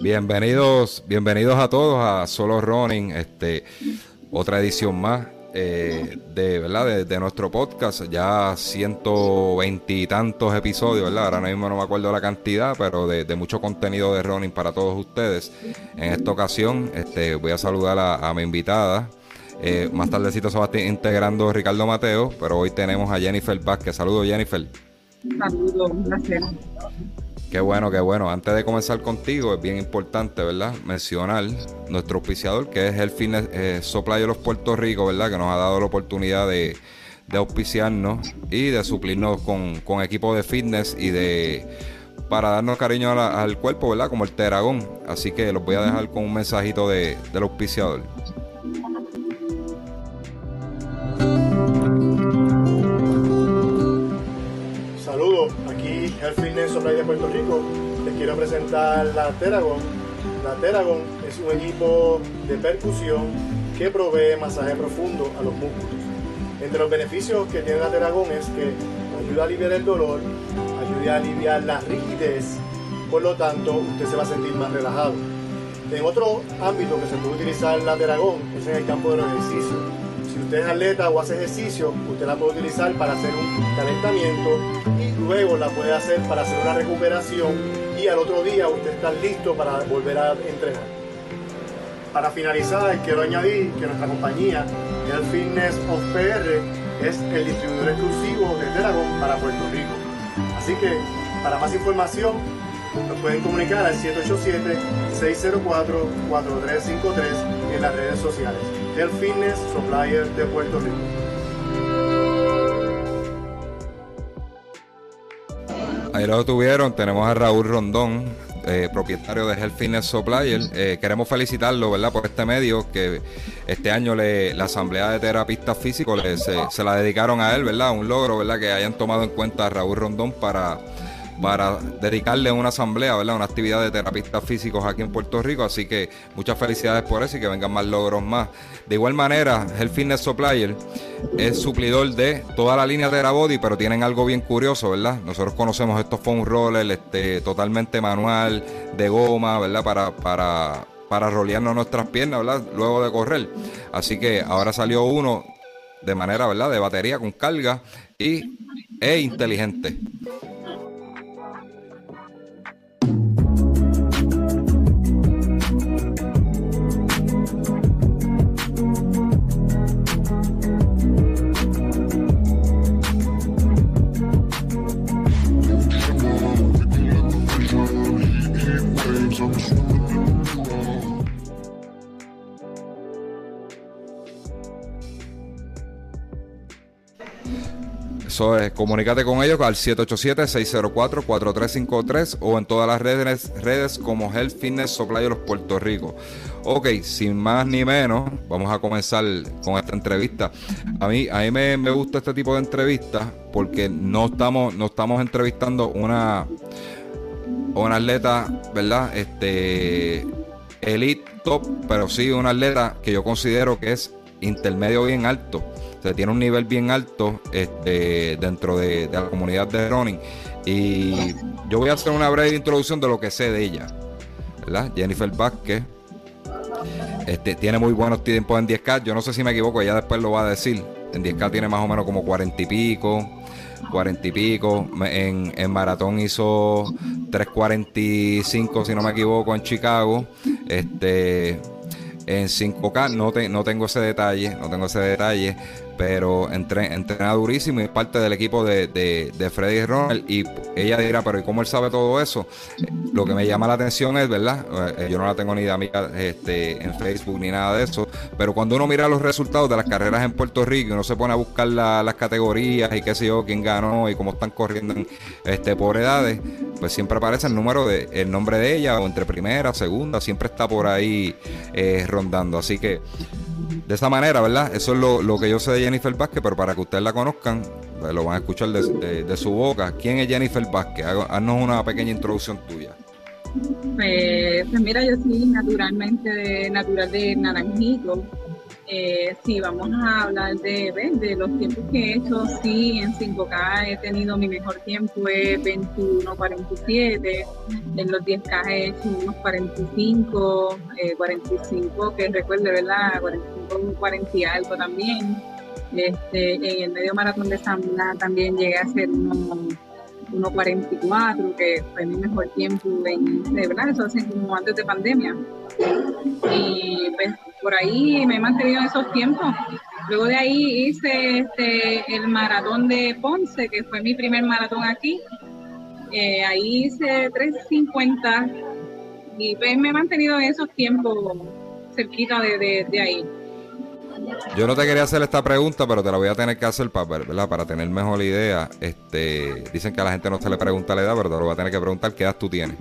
Bienvenidos, bienvenidos a todos a Solo Running, este, otra edición más eh, de, ¿verdad? De, nuestro podcast, ya ciento veintitantos episodios, ¿verdad? Ahora mismo no me acuerdo la cantidad, pero de, mucho contenido de running para todos ustedes. En esta ocasión, este, voy a saludar a, mi invitada. Eh, más tardecito se va a estar integrando Ricardo Mateo, pero hoy tenemos a Jennifer Vázquez. Saludos, Jennifer. Saludos, un placer. Qué bueno, qué bueno. Antes de comenzar contigo, es bien importante, ¿verdad? Mencionar nuestro auspiciador, que es el Fitness eh, de los Puerto Rico, ¿verdad? Que nos ha dado la oportunidad de, auspiciarnos y de suplirnos con, con equipo de fitness y de para darnos cariño al cuerpo, ¿verdad? Como el Teragón. Así que los voy a dejar con un mensajito de, del auspiciador. el Supply de Puerto Rico, les quiero presentar la Teragon. La Teragon es un equipo de percusión que provee masaje profundo a los músculos. Entre los beneficios que tiene la Teragon es que ayuda a aliviar el dolor, ayuda a aliviar la rigidez, por lo tanto usted se va a sentir más relajado. En otro ámbito que se puede utilizar la Teragon es en el campo de los ejercicios. Si usted es atleta o hace ejercicio, usted la puede utilizar para hacer un calentamiento luego la puede hacer para hacer una recuperación y al otro día usted está listo para volver a entrenar. Para finalizar, quiero añadir que nuestra compañía, el Fitness of PR, es el distribuidor exclusivo de Dragon para Puerto Rico. Así que, para más información, nos pueden comunicar al 787-604-4353 en las redes sociales. El Fitness Supplier de Puerto Rico. Ahí lo tuvieron, tenemos a Raúl Rondón, eh, propietario de Health Fitness Supplier. Eh, queremos felicitarlo, ¿verdad? Por este medio que este año la Asamblea de Terapistas Físicos se, la dedicaron a él, ¿verdad? Un logro, ¿verdad? Que hayan tomado en cuenta a Raúl Rondón para para dedicarle una asamblea, ¿verdad? Una actividad de terapistas físicos aquí en Puerto Rico. Así que muchas felicidades por eso y que vengan más logros más. De igual manera, el Fitness Supplier es suplidor de toda la línea de Terabody, pero tienen algo bien curioso, ¿verdad? Nosotros conocemos estos foam rollers este, totalmente manual, de goma, ¿verdad? Para, para, para rolearnos nuestras piernas, ¿verdad? Luego de correr. Así que ahora salió uno de manera, ¿verdad? De batería con carga y e inteligente. Eso es, comunícate con ellos al 787-604-4353 o en todas las redes, redes como Health Fitness los Puerto Rico. Ok, sin más ni menos, vamos a comenzar con esta entrevista. A mí, a mí me, gusta este tipo de entrevistas porque no estamos, no estamos entrevistando una, una atleta, ¿verdad? Este elite top, pero sí una atleta que yo considero que es intermedio bien alto se tiene un nivel bien alto este, dentro de, la comunidad de running. Y yo voy a hacer una breve introducción de lo que sé de ella. ¿verdad? Jennifer Vázquez. Este, tiene muy buenos tiempos en 10K. Yo no sé si me equivoco, ella después lo va a decir. En 10K tiene más o menos como 40 y pico. 40 y pico. En, en maratón hizo 3.45, si no me equivoco, en Chicago. Este, en 5K no, no tengo ese detalle, no tengo ese detalle, pero entrena durísimo y es parte del equipo de, de, Freddy Ronald. Y ella dirá, pero ¿y cómo él sabe todo eso? Lo que me llama la atención es, ¿verdad? Eh, yo no la tengo ni de amiga este, en Facebook ni nada de eso, pero cuando uno mira los resultados de las carreras en Puerto Rico y uno se pone a buscar las categorías y qué sé yo, quién ganó y cómo están corriendo este, por edades, pues siempre aparece el número de, el nombre de ella, o entre primera, segunda, siempre está por ahí eh, rondando. Así que de esa manera, ¿verdad? Eso es lo, que yo sé de Jennifer Vázquez, pero para que ustedes la conozcan, pues, lo van a escuchar de, su boca. ¿Quién es Jennifer Vázquez? Haznos una pequeña introducción tuya. Pues, pues mira, yo soy naturalmente natural de Naranjito. Eh, sí, vamos a hablar de, de los tiempos que he hecho. Sí, en 5K he tenido mi mejor tiempo, es 21.47. En los 10K he hecho unos 45, 45 eh, que recuerde, ¿verdad? 45, 40 y algo también. Este, en el medio maratón de Samla también llegué a hacer unos 1.44, que fue mi mejor tiempo en, de verdad, eso hace como antes de pandemia. Y pues por ahí me he mantenido en esos tiempos. Luego de ahí hice este, el maratón de Ponce, que fue mi primer maratón aquí. Eh, ahí hice 3.50 y pues me he mantenido en esos tiempos cerquita de, de, ahí. Yo no te quería hacer esta pregunta, pero te la voy a tener que hacer para, ¿verdad? para tener mejor idea. Este, dicen que a la gente no se le pregunta la edad, pero te lo voy a tener que preguntar qué edad tú tienes.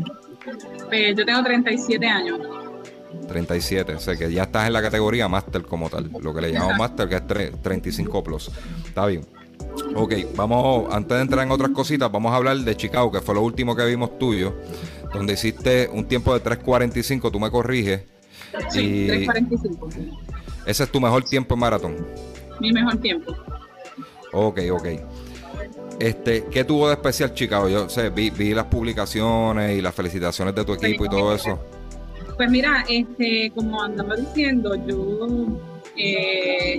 Pues yo tengo 37 años. 37, o sea que ya estás en la categoría Master como tal, lo que le llamamos Master, que es 35 Plus. Está bien. Ok, vamos, antes de entrar en otras cositas, vamos a hablar de Chicago, que fue lo último que vimos tuyo, donde hiciste un tiempo de 3.45, tú me corriges. Sí, 3.45. Ese es tu mejor tiempo en maratón. Mi mejor tiempo. Ok, ok. Este, ¿Qué tuvo de especial Chicago? Yo sé, vi, vi las publicaciones y las felicitaciones de tu equipo y todo eso. Pues mira, este, como andaba diciendo, yo eh,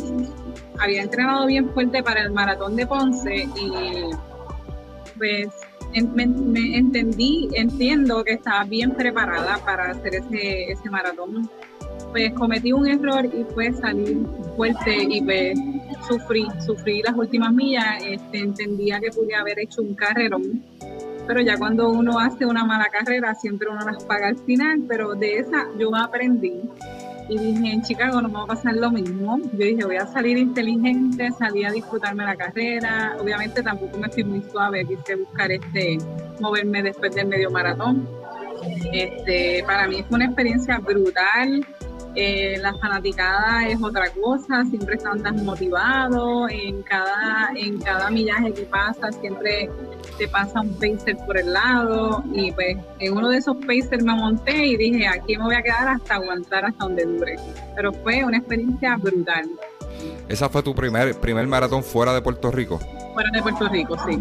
había entrenado bien fuerte para el maratón de Ponce y pues me, entendí, entiendo que estaba bien preparada para hacer ese, ese maratón. Pues cometí un error y fue salir fuerte y pues sufrí, sufrí las últimas millas, este, entendía que podía haber hecho un carrerón pero ya cuando uno hace una mala carrera, siempre uno las paga al final, pero de esa yo aprendí. Y dije, en Chicago no me va a pasar lo mismo. Yo dije, voy a salir inteligente, salí a disfrutarme la carrera. Obviamente tampoco me fui muy suave, quise buscar este, moverme después del medio maratón. Este, para mí fue una experiencia brutal. Eh, la fanaticada es otra cosa, siempre están tan motivados, en cada, en cada millaje que pasa siempre te pasa un pacer por el lado y pues en uno de esos pacers me monté y dije aquí me voy a quedar hasta aguantar hasta donde dure, pero fue una experiencia brutal. ¿Esa fue tu primer, primer maratón fuera de Puerto Rico? Fuera de Puerto Rico, sí.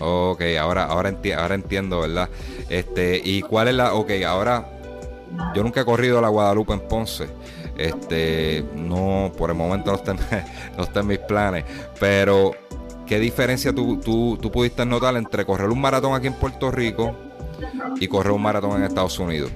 Ok, ahora, ahora, ahora entiendo, ¿verdad? Este, ¿y cuál es la, ok, ahora yo nunca he corrido la Guadalupe en Ponce. Este, no, por el momento no está, en, mis planes. Pero, ¿qué diferencia tú, pudiste notar entre correr un maratón aquí en Puerto Rico y correr un maratón en Estados Unidos?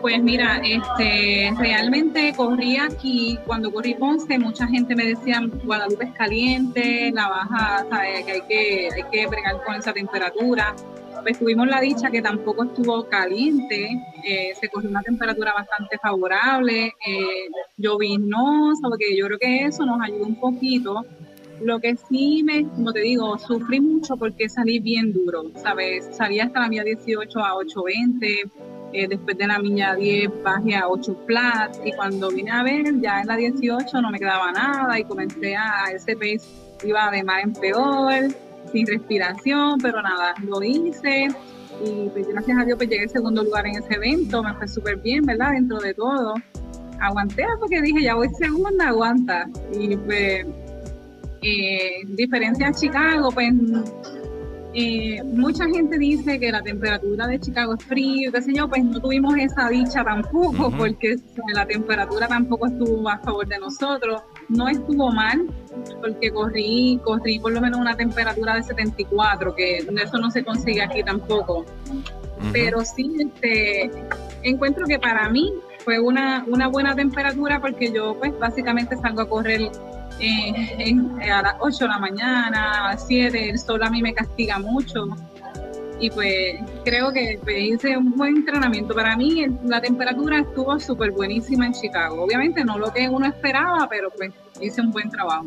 Pues mira, este, realmente corrí aquí, cuando corrí Ponce, mucha gente me decía, Guadalupe es caliente, la baja, que hay que, hay que bregar con esa temperatura pues tuvimos la dicha que tampoco estuvo caliente, eh, se cogió una temperatura bastante favorable, eh, porque yo creo que eso nos ayudó un poquito. Lo que sí me, como te digo, sufrí mucho porque salí bien duro, ¿sabes? Salí hasta la mía 18 a 8.20, eh, después de la milla 10 bajé a 8 flat y cuando vine a ver ya en la 18 no me quedaba nada y comencé a, a ese pace iba de mal en peor sin respiración, pero nada, lo hice y pues, gracias a Dios pues llegué en segundo lugar en ese evento, me fue súper bien, ¿verdad? Dentro de todo. Aguanté porque dije, ya voy segunda, aguanta. Y pues, eh, diferencia a Chicago, pues eh, mucha gente dice que la temperatura de Chicago es frío, qué sé yo, pues no tuvimos esa dicha tampoco, porque la temperatura tampoco estuvo a favor de nosotros. No estuvo mal, porque corrí, corrí por lo menos una temperatura de 74, que eso no se consigue aquí tampoco. Pero sí, este, encuentro que para mí fue una, una buena temperatura porque yo pues básicamente salgo a correr eh, a las 8 de la mañana, a las 7, el sol a mí me castiga mucho. Y pues creo que pues, hice un buen entrenamiento. Para mí la temperatura estuvo súper buenísima en Chicago. Obviamente no lo que uno esperaba, pero pues hice un buen trabajo.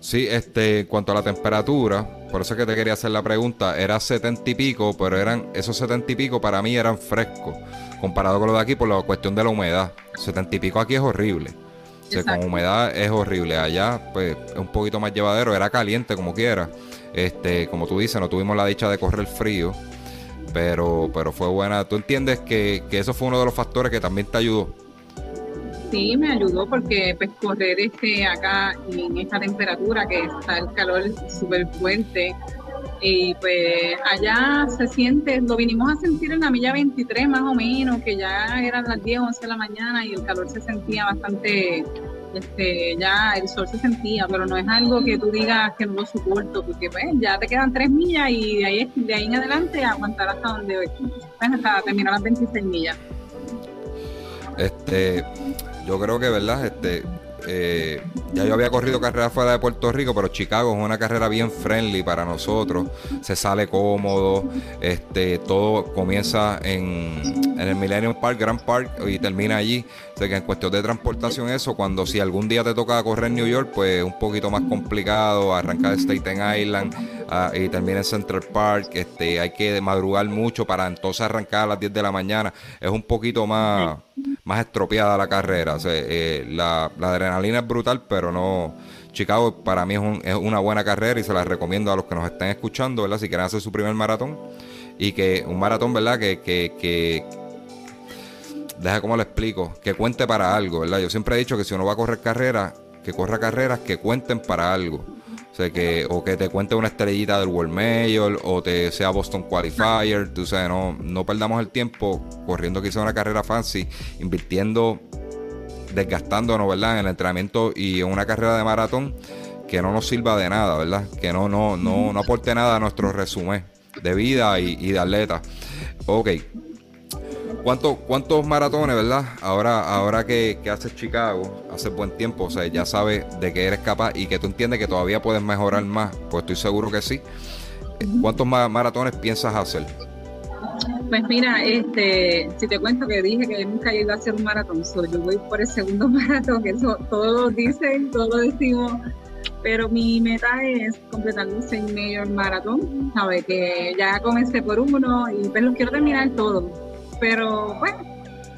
Sí, este, en cuanto a la temperatura, por eso es que te quería hacer la pregunta, era 70 y pico, pero eran esos 70 y pico para mí eran frescos, comparado con los de aquí por la cuestión de la humedad. 70 y pico aquí es horrible. O sea, con humedad es horrible. Allá, pues, es un poquito más llevadero, era caliente como quiera. Este, como tú dices, no tuvimos la dicha de correr frío, pero, pero fue buena. ¿Tú entiendes que, que eso fue uno de los factores que también te ayudó? Sí, me ayudó porque pues correr este acá en esta temperatura que está el calor súper fuerte y pues allá se siente, lo vinimos a sentir en la milla 23 más o menos, que ya eran las 10, 11 de la mañana y el calor se sentía bastante, este, ya el sol se sentía, pero no es algo que tú digas que no lo soporto, porque pues ya te quedan 3 millas y de ahí, de ahí en adelante aguantar hasta donde, pues, hasta terminar las 26 millas. Este, yo creo que, ¿verdad? Este, eh, ya yo había corrido carrera fuera de Puerto Rico, pero Chicago es una carrera bien friendly para nosotros. Se sale cómodo, este, todo comienza en, en el Millennium Park, Grand Park y termina allí. O sea que en cuestión de transportación, eso, cuando si algún día te toca correr en New York, pues un poquito más complicado, arrancar de Staten Island ah, y termina en Central Park. Este, hay que madrugar mucho para entonces arrancar a las 10 de la mañana. Es un poquito más, más estropeada la carrera. Eh, la, adrenalina es brutal, pero no. Chicago para mí es, un- es una buena carrera y se la recomiendo a los que nos estén escuchando, ¿verdad? Si quieren hacer su primer maratón. Y que un maratón, ¿verdad? Que, que, que deja como lo explico, que cuente para algo, ¿verdad? Yo siempre he dicho que si uno va a correr carreras, que corra carreras que cuenten para algo. O sea, que, o que te cuente una estrellita del World Mayor, o te sea Boston Qualifier, tú sabes, no, no perdamos el tiempo corriendo quizá una carrera fancy, invirtiendo desgastándonos, ¿verdad? En el entrenamiento y en una carrera de maratón que no nos sirva de nada, ¿verdad? Que no, no, no, no aporte nada a nuestro resumen de vida y, y de atleta. Ok. ¿Cuántos, ¿Cuántos maratones, verdad? Ahora, ahora que, que haces Chicago, hace buen tiempo, o sea, ya sabes de que eres capaz y que tú entiendes que todavía puedes mejorar más, pues estoy seguro que sí. ¿Cuántos ma- maratones piensas hacer? Pues mira, este, si te cuento que dije que nunca iba a hacer un maratón, so, yo voy por el segundo maratón, que eso todos dicen, todos decimos, pero mi meta es completar los seis mayor maratón, sabes que ya comencé por uno y pues los quiero terminar todos, pero bueno,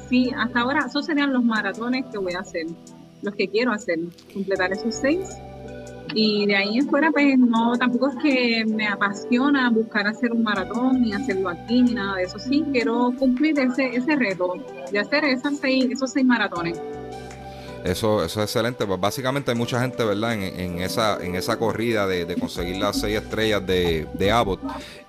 sí, hasta ahora esos serían los maratones que voy a hacer, los que quiero hacer, completar esos seis y de ahí en fuera, pues no, tampoco es que me apasiona buscar hacer un maratón ni hacerlo aquí ni nada de eso. Sí, quiero cumplir ese, ese reto de hacer esas seis, esos seis maratones. Eso, eso es excelente. Pues básicamente hay mucha gente, ¿verdad? En, en esa, en esa corrida de, de conseguir las seis estrellas de, de Abbott.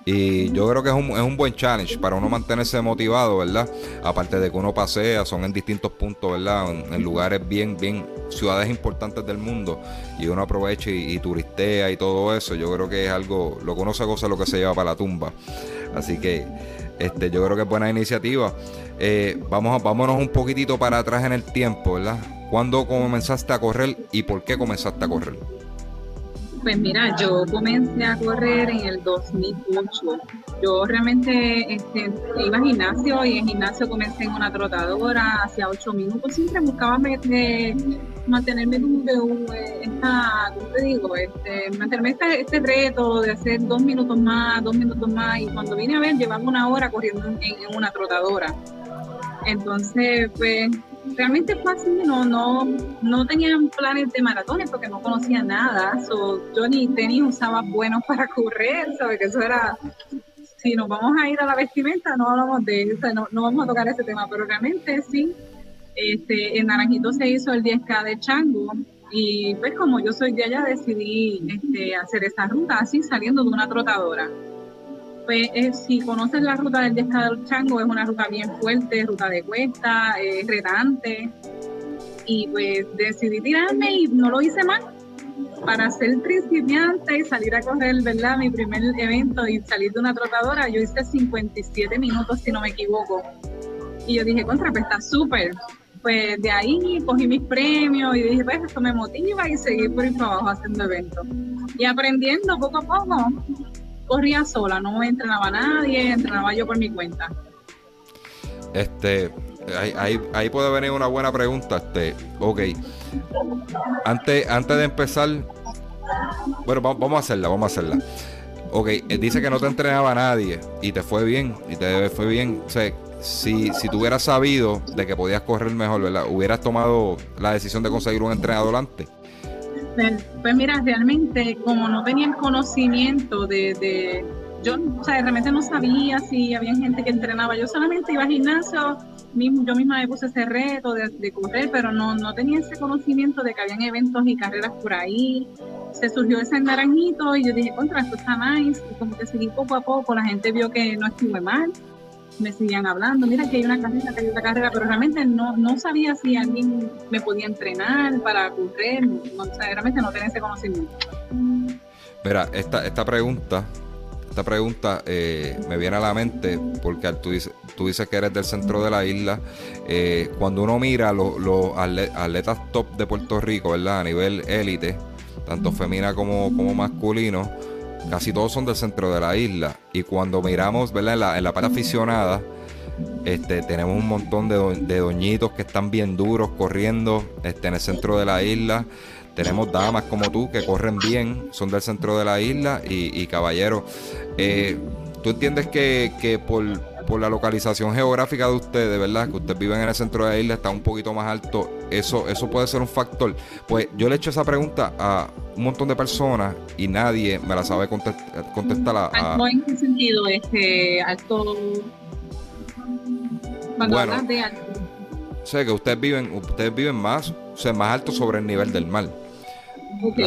Y yo creo que es un, es un buen challenge para uno mantenerse motivado, ¿verdad? Aparte de que uno pasea, son en distintos puntos, ¿verdad? En, lugares bien, bien, ciudades importantes del mundo. Y uno aprovecha y, y turistea y todo eso. Yo creo que es algo, lo que uno se goza lo que se lleva para la tumba. Así que este, yo creo que es buena iniciativa. Eh, vamos, vámonos un poquitito para atrás en el tiempo, ¿verdad? ¿Cuándo comenzaste a correr y por qué comenzaste a correr? Pues mira, yo comencé a correr en el 2008. Yo realmente este, iba al gimnasio y en gimnasio comencé en una trotadora, hacía ocho minutos. Siempre buscaba me- de- mantenerme como uh, esta, ¿cómo te digo? Este, mantenerme este, este reto de hacer dos minutos más, dos minutos más. Y cuando vine a ver, llevaba una hora corriendo en, en una trotadora. Entonces, pues realmente fue así, no, no, no tenía planes de maratones porque no conocía nada. So, yo ni tenis usaba buenos para correr, ¿sabes? Que eso era, si nos vamos a ir a la vestimenta, no hablamos de eso, no, no vamos a tocar ese tema, pero realmente sí, este, en Naranjito se hizo el 10K de Chango y pues como yo soy de allá decidí este, hacer esa ruta así saliendo de una trotadora. Pues eh, si conoces la ruta del 10K del Chango, es una ruta bien fuerte, ruta de cuesta, es retante. Y pues decidí tirarme y no lo hice mal. Para ser principiante y salir a correr, ¿verdad? Mi primer evento y salir de una trotadora, yo hice 57 minutos, si no me equivoco. Y yo dije, contra, pues está súper. Pues de ahí cogí mis premios y dije, pues esto me motiva y seguí por ir para abajo haciendo eventos. Y aprendiendo poco a poco, corría sola, no entrenaba nadie, entrenaba yo por mi cuenta. Este, ahí, ahí, puede venir una buena pregunta. Este, ok. Antes, antes de empezar, bueno, va- vamos a hacerla, vamos a hacerla. ok, eh, dice que no te entrenaba nadie y te fue bien, y te fue bien. O sea, si, si tú hubieras sabido de que podías correr mejor, ¿verdad? Hubieras tomado la decisión de conseguir un entrenador antes. Pues, mira, realmente como no tenía el conocimiento de, yo, o sea, realmente no sabía si había gente que entrenaba, yo solamente iba al gimnasio, yo misma me puse ese reto de, correr, pero no, no tenía ese conocimiento de que habían eventos y carreras por ahí. Se surgió ese naranjito y yo dije, contra, esto está nice. Y como que seguí poco a poco, la gente vio que no estuve mal me seguían hablando, mira que hay una carrera, que hay otra carrera, pero realmente no, no sabía si alguien me podía entrenar para correr, no, o sea, realmente no tenía ese conocimiento. Mira, esta, esta pregunta, esta pregunta eh, me viene a la mente porque tú dices, tú dices que eres del centro de la isla. Eh, cuando uno mira los, los atletas top de Puerto Rico, ¿verdad? A nivel élite, tanto femenina como, como masculino, casi todos son del centro de la isla. Y cuando miramos, ¿verdad? En la, en la parte aficionada, este, tenemos un montón de, de, doñitos que están bien duros corriendo este, en el centro de la isla. Tenemos damas como tú que corren bien, son del centro de la isla y, caballeros. Eh, ¿Tú entiendes que, que por, por la localización geográfica de ustedes, ¿verdad? Que ustedes viven en el centro de la isla, está un poquito más alto. Eso, eso puede ser un factor. Pues yo le he hecho esa pregunta a un montón de personas y nadie me la sabe contestar. A, ¿En qué sentido? Este, alto. Cuando bueno, de alto. sé que ustedes viven, ustedes viven más, o sea, más alto sobre el nivel del mar.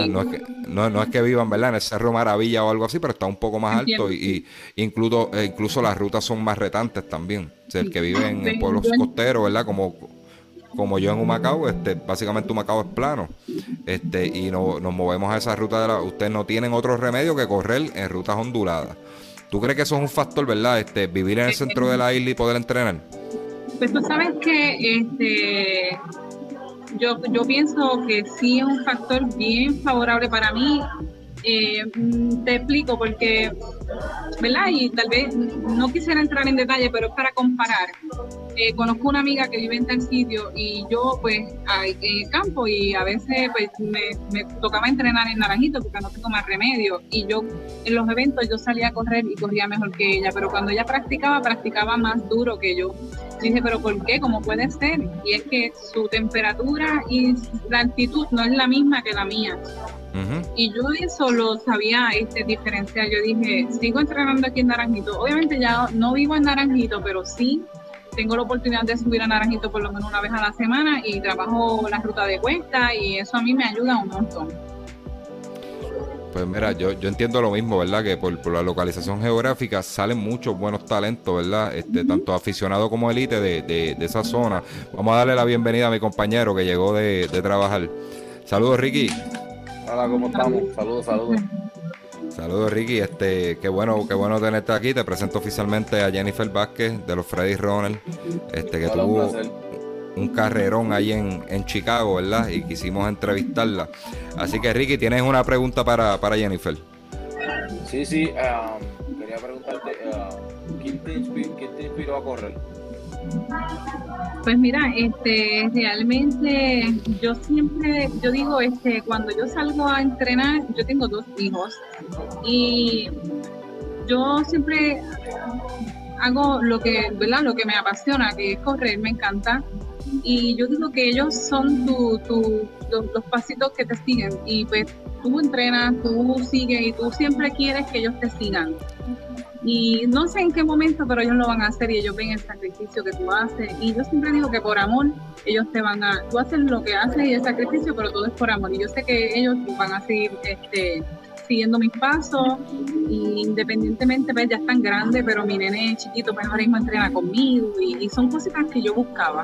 No, es que, no, es que vivan ¿verdad? en el Cerro Maravilla o algo así, pero está un poco más alto y, incluso, eh, incluso las rutas son más retantes también. O sea, el que vive en, pueblos costeros, ¿verdad? Como, como yo en Humacao, este, básicamente Humacao es plano. Este, y no, nos movemos a esa ruta de la. Ustedes no tienen otro remedio que correr en rutas onduladas. ¿Tú crees que eso es un factor, verdad? Este, vivir en el centro de la isla y poder entrenar. Pues tú sabes que este yo, yo pienso que sí es un factor bien favorable para mí. Eh, mm, te explico porque, ¿verdad? Y tal vez no quisiera entrar en detalle, pero es para comparar. Eh, conozco una amiga que vive en tal sitio y yo pues en el campo y a veces pues me, tocaba entrenar en Naranjito porque no tengo más remedio y yo en los eventos yo salía a correr y corría mejor que ella, pero cuando ella practicaba, practicaba más duro que yo. Dije, pero ¿por qué? ¿Cómo puede ser? Y es que su temperatura y la altitud no es la misma que la mía. Y yo eso lo sabía este, diferenciar. Yo dije, sigo entrenando aquí en Naranjito. Obviamente ya no vivo en Naranjito, pero sí tengo la oportunidad de subir a Naranjito por lo menos una vez a la semana y trabajo la ruta de cuesta y eso a mí me ayuda un montón. Pues mira, yo, yo entiendo lo mismo, ¿verdad? Que por, la localización geográfica salen muchos buenos talentos, ¿verdad? Este, Tanto aficionado como élite de, de, esa zona. Vamos a darle la bienvenida a mi compañero que llegó de, de trabajar. Saludos, Ricky. Hola, ¿cómo estamos? Saludos, saludos. Saludos Ricky, este, qué bueno, qué bueno tenerte aquí. Te presento oficialmente a Jennifer Vázquez de los Freddy Ronald, este que tuvo un, carrerón ahí en, Chicago, ¿verdad? Y quisimos entrevistarla. Así que Ricky, tienes una pregunta para, Jennifer. Sí, sí, um, quería preguntarte, uh, ¿quién, te inspiró, a correr? Pues mira, este, realmente yo siempre, yo digo, este, cuando yo salgo a entrenar, yo tengo dos hijos y yo siempre hago lo que, ¿verdad? Lo que me apasiona, que es correr, me encanta. Y yo digo que ellos son tu, tu, los, pasitos que te siguen. Y pues tú entrenas, tú sigues y tú siempre quieres que ellos te sigan. Y no sé en qué momento, pero ellos lo van a hacer y ellos ven el sacrificio que tú haces. Y yo siempre digo que por amor ellos te van a, tú haces lo que haces y el sacrificio, pero todo es por amor. Y yo sé que ellos van a seguir este, siguiendo mis pasos. Y independientemente, pues ya están grandes, pero mi nene chiquito, pues ahora mismo entrena conmigo. Y, y son cositas que yo buscaba.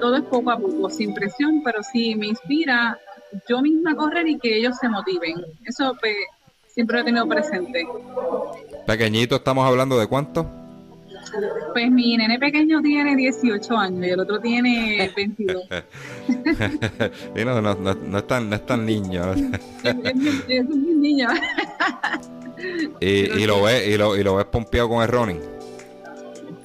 Todo es poco a poco, sin presión, pero sí me inspira yo misma correr y que ellos se motiven. Eso pues, siempre lo he tenido presente. Pequeñito, ¿estamos hablando de cuánto? Pues mi nene pequeño tiene 18 años y el otro tiene 22. no, no, no, es tan, no es tan niño. es, un niño. y, y, lo ves, y, lo, y lo ves pompeado con el running.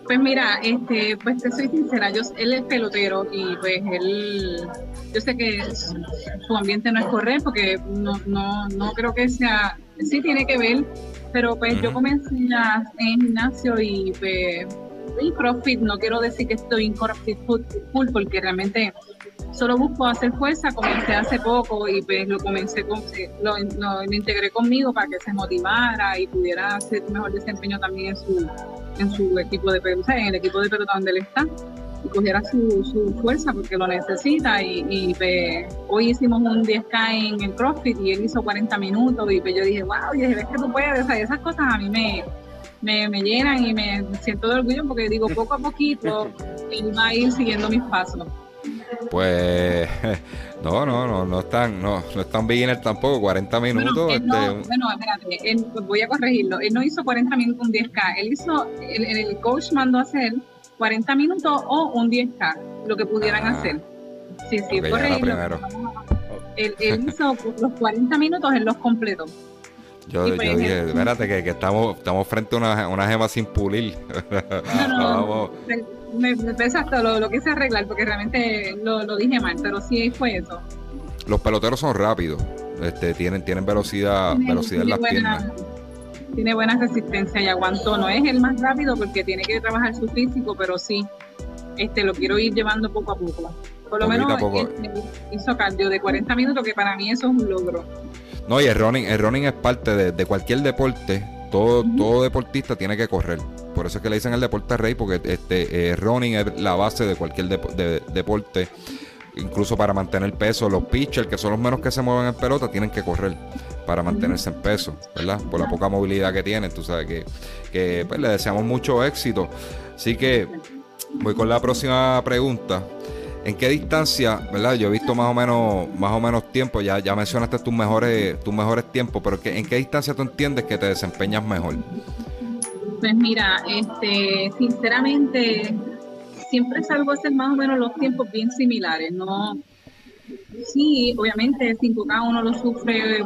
Pues mira, este, pues te soy sincera, yo, él es pelotero y pues él, yo sé que su ambiente no es correr porque no, no, no creo que sea, sí tiene que ver, Pero pues yo comencé en gimnasio y pues y CrossFit, no quiero decir que estoy en CrossFit full, porque realmente solo busco hacer fuerza, comencé hace poco y pues lo comencé con, eh, lo, lo, integré conmigo para que se motivara y pudiera hacer mejor desempeño también en su, en su equipo de pelota, en el equipo de pelota donde él está cogiera su, su fuerza porque lo necesita y, y pues, hoy hicimos un 10K en el CrossFit y él hizo 40 minutos y pues yo dije, wow, y ves que tú puedes, o esas cosas a mí me, me, me, llenan y me siento de orgullo porque digo, poco a poquito él va a ir siguiendo mis pasos. Pues no, no, no, no están, no, no están beginner tampoco, 40 minutos. Bueno, este, bueno espérate, él, voy a corregirlo. Él no hizo 40 minutos un 10K, él hizo, el, el coach mandó a hacer 40 minutos o un 10K, lo que pudieran ah. hacer. Sí, sí, okay, corregirlo. Él, él hizo los 40 minutos en los completos. Yo, yo dije, espérate, que, que, estamos, estamos frente a una, una gema sin pulir. No, no, me, me pesa hasta lo, lo quise arreglar porque realmente lo, lo, dije mal, pero sí fue eso. Los peloteros son rápidos, este, tienen, tienen velocidad, velocidad en las buena, piernas. Tiene buena resistencia y aguantó. No es el más rápido porque tiene que trabajar su físico, pero sí, este, lo quiero ir llevando poco a poco. Por lo menos poco. hizo cardio de 40 minutos, que para mí eso es un logro. No, y el running, el running es parte de, cualquier deporte. Todo, todo deportista tiene que correr. Por eso es que le dicen el deporte rey, porque este eh, running es la base de cualquier deporte. Incluso para mantener peso, los pitchers, que son los menos que se mueven en pelota, tienen que correr para mantenerse en peso, ¿verdad? Por la poca movilidad que tienen. Tú sabes que, que pues, le deseamos mucho éxito. Así que voy con la próxima pregunta. ¿En qué distancia, verdad? Yo he visto más o menos, más o menos tiempo, ya, ya mencionaste tus mejores, tus mejores tiempos, pero ¿en qué distancia tú entiendes que te desempeñas mejor? Pues mira, este, sinceramente, siempre salgo a hacer más o menos los tiempos bien similares, ¿no? Sí, obviamente 5K uno lo sufre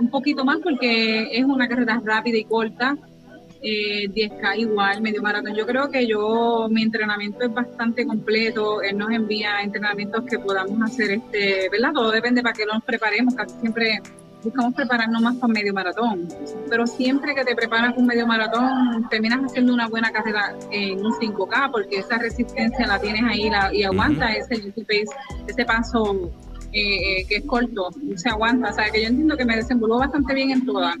un poquito más porque es una carrera rápida y corta, 10K eh, igual, medio maratón. Yo creo que yo, mi entrenamiento es bastante completo, él nos envía entrenamientos que podamos hacer, este, ¿verdad? Todo depende para que nos preparemos, casi siempre buscamos prepararnos más para medio maratón, pero siempre que te preparas un medio maratón, terminas haciendo una buena carrera en un 5K, porque esa resistencia la tienes ahí y aguanta ese, ese paso eh, eh, que es corto, se aguanta, o sea que yo entiendo que me desenvolvo bastante bien en todas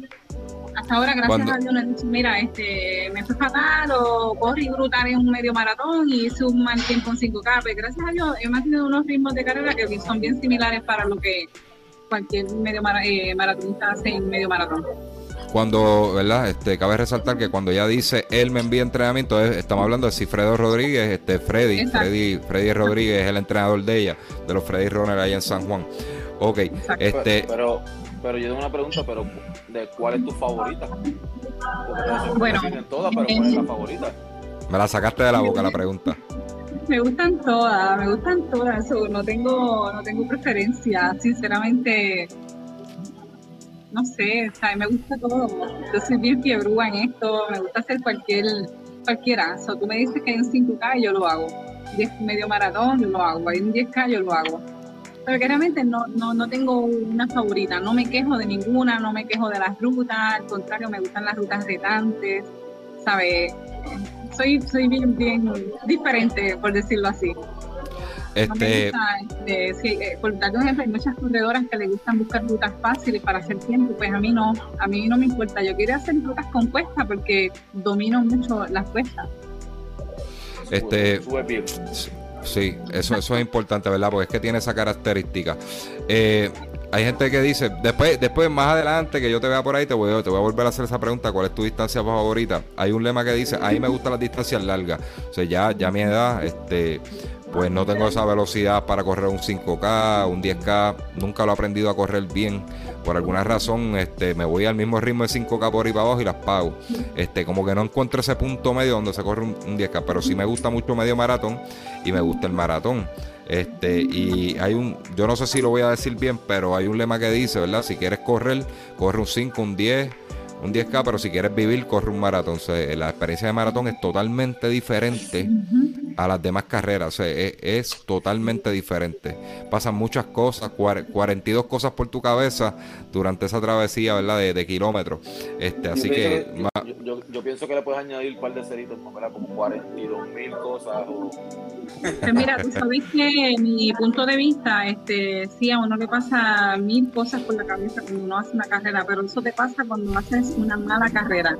hasta ahora, gracias a Dios, no he dicho, mira, este, me fue fatal o corrí brutal en un medio maratón y hice un mal tiempo en 5K. Pues gracias a Dios he mantenido unos ritmos de carrera que son bien similares para lo que cualquier medio eh, maratonista hace en medio maratón. Cuando, ¿verdad? Este, cabe resaltar que cuando ella dice él me envía entrenamiento, estamos hablando de Cifredo Rodríguez, este Freddy, Freddy, Freddy Rodríguez es el entrenador de ella, de los Freddy Runner allá en San Juan. Ok, este. pero pero yo tengo una pregunta, pero ¿de cuál es tu favorita? bueno, todas, pero ¿cuál es la favorita? Me la sacaste de la boca la pregunta. Me gustan todas, me gustan todas, no tengo, no tengo preferencia, sinceramente, no sé, me gusta todo. Yo soy bien fiebrúa en esto, me gusta hacer cualquier, cualquiera. tú me dices que hay un 5K y yo lo hago. 10 medio maratón, lo hago. Hay un 10K, yo lo hago pero que realmente no, no, no tengo una favorita, no me quejo de ninguna, no me quejo de las rutas, al contrario, me gustan las rutas retantes, ¿sabes? Soy, soy bien, bien diferente, por decirlo así. Este... este sí, eh, por dar un ejemplo, hay muchas corredoras que les gustan buscar rutas fáciles para hacer tiempo, pues a mí no, a mí no me importa, yo quiero hacer rutas con cuesta porque domino mucho las cuestas. Este, Sí, eso, eso es importante, ¿verdad? Porque es que tiene esa característica. Eh, hay gente que dice, después, después más adelante que yo te vea por ahí, te voy, te voy a volver a hacer esa pregunta, ¿cuál es tu distancia favorita? Hay un lema que dice, a mí me gustan las distancias largas. O sea, ya, ya mi edad, este, pues no tengo esa velocidad para correr un 5K, un 10K, nunca lo he aprendido a correr bien. Por alguna razón, este, me voy al mismo ritmo de 5K por ahí para abajo y las pago. Este, como que no encuentro ese punto medio donde se corre un, 10K, pero sí me gusta mucho medio maratón y me gusta el maratón. Este, y hay un, yo no sé si lo voy a decir bien, pero hay un lema que dice, ¿verdad? Si quieres correr, corre un 5, un 10, un 10K, pero si quieres vivir, corre un maratón. la experiencia de maratón es totalmente diferente a las demás carreras. O sea, es, es totalmente diferente. Pasan muchas cosas, cuar- 42 cosas por tu cabeza durante esa travesía, ¿verdad? De, de kilómetros. Este, así yo, que, yo- yo pienso que le puedes añadir un par de ceritos, ¿no? ¿verdad? Como 42 mil cosas. O... Pues mira, tú sabes que mi punto de vista, este, sí, a uno le pasa mil cosas por la cabeza cuando uno hace una carrera, pero eso te pasa cuando haces una mala carrera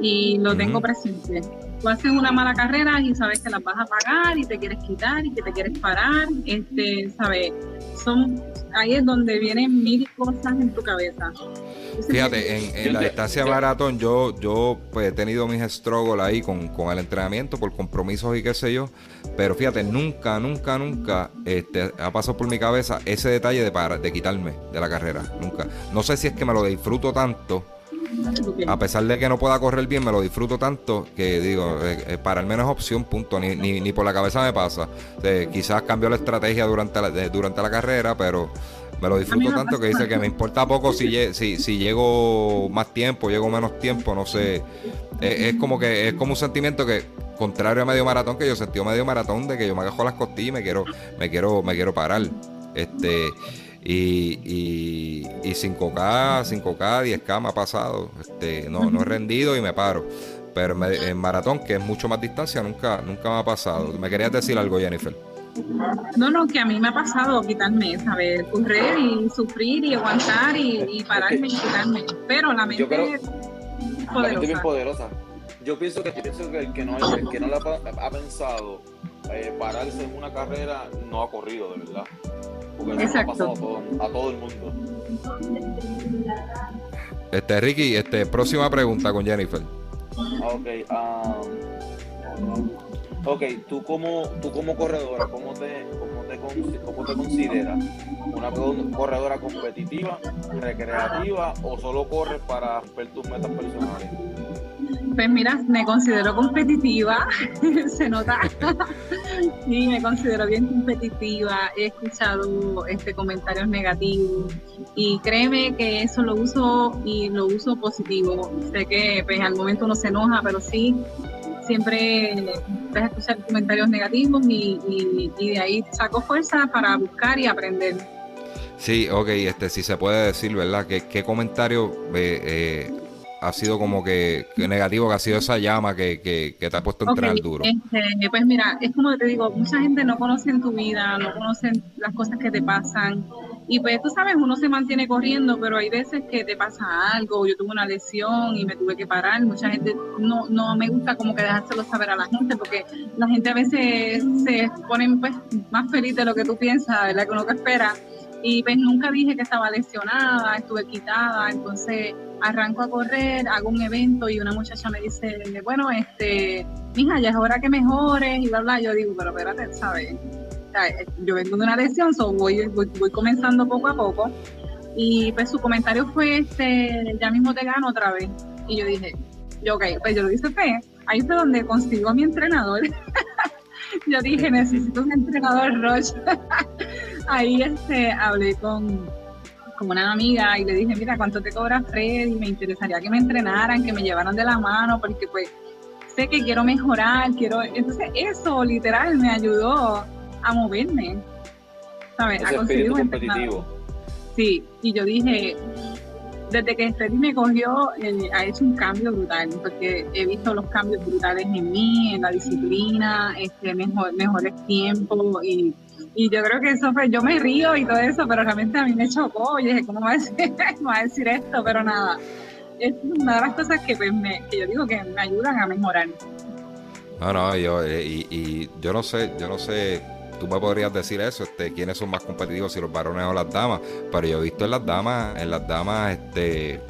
y lo tengo presente. Tú haces una mala carrera y sabes que las vas a pagar y te quieres quitar y que te quieres parar, este, sabes, son ahí es donde vienen mil cosas en tu cabeza. Fíjate, en, en la distancia yo- maratón yo, yo pues, he tenido mis struggles ahí con, con el entrenamiento por compromisos y qué sé yo, pero fíjate, nunca, nunca, nunca este, ha pasado por mi cabeza ese detalle de, para, de quitarme de la carrera, nunca. No sé si es que me lo disfruto tanto, a pesar de que no pueda correr bien, me lo disfruto tanto que digo, eh, eh, para al menos opción, punto, ni, ni, ni por la cabeza me pasa. Eh, quizás cambio la estrategia durante la, de- durante la carrera, pero me lo disfruto me tanto que dice que me importa poco si, si, si llego más tiempo, llego menos tiempo, no sé. Eh, es como que es como un sentimiento que contrario a medio maratón que yo sentí medio maratón de que yo me agajo las costillas y me quiero me quiero me quiero parar este y, y, y 5K 5K 10K me ha pasado este no no he rendido y me paro pero en, me- en maratón que es mucho más distancia nunca nunca me ha pasado me querías decir algo Jennifer No, no, que a mí me ha pasado quitarme, ¿sabes? Correr y sufrir y aguantar y, y pararme y quitarme. Pero la mente Yo creo- es La mente es bien poderosa. poderosa. Yo pienso que, pienso que el que no, el que no la ha, ha pensado eh, pararse en una carrera no ha corrido, de verdad. Porque eso Exacto. ha pasado a todo, a todo el mundo. este Ricky este próxima pregunta con Jennifer Ah, Ok, um, ok, tú como, tú como corredora, ¿cómo te, cómo te, cómo te consideras? ¿Una co- corredora competitiva, recreativa o solo corres para romper tus metas personales? Pues mira, me considero competitiva, se nota. Sí, me considero bien competitiva. He escuchado este comentarios negativos y créeme que eso lo uso y lo uso positivo. Sé que pues al momento uno se enoja, pero sí siempre vas escuchar comentarios negativos y, y- y de ahí saco fuerza para buscar y aprender. Sí, ok, este, si se puede decir, ¿verdad? ¿Qué, qué comentario eh, eh, ha sido como que, que negativo, que ha sido esa llama que, que, que te ha puesto a entrenar Ok, duro? este, pues mira, es como te digo, mucha gente no conoce tu vida, no conocen las cosas que te pasan. Y pues tú sabes, uno se mantiene corriendo, pero hay veces que te pasa algo. Yo tuve una lesión y me tuve que parar. Mucha gente no, no me gusta como que dejárselo saber a la gente, porque la gente a veces se ponen pues más feliz de lo que tú piensas, ¿verdad? Que uno que espera. Y pues nunca dije que estaba lesionada, estuve quitada, entonces arranco a correr, hago un evento y una muchacha me dice, bueno, este, mija, ya es hora que mejores y bla, bla. Yo digo, pero espérate, ¿sabes? O sea, yo vengo de una lesión, so voy, voy, voy comenzando poco a poco. Y pues su comentario fue, este, ya mismo te gano otra vez. Y yo dije, yo, ok, pues yo lo hice fe. Ahí fue donde consigo a mi entrenador. yo dije, necesito un entrenador Roche. Ahí este, hablé con, con una amiga y le dije, mira, ¿cuánto te cobra Fred? Y me interesaría que me entrenaran, que me llevaran de la mano, porque pues sé que quiero mejorar, quiero... Entonces eso literal me ayudó a moverme, ¿sabes? Ese a conseguir un entrenador. competitivo. Sí, y yo dije, desde que Freddy me cogió, eh, ha hecho un cambio brutal, porque he visto los cambios brutales en mí, en la disciplina, este, mejor, mejores tiempos, y, yo creo que eso fue, yo me río y todo eso, pero realmente a mí me chocó, y dije, ¿cómo va a decir, a decir esto? Pero nada, es una de las cosas que, pues, que yo digo que me ayudan a mejorar. No, no, yo, eh, y yo no sé, yo no sé, tú me podrías decir eso, este, quiénes son más competitivos, si los varones o las damas, pero yo he visto en las damas, en las damas, este,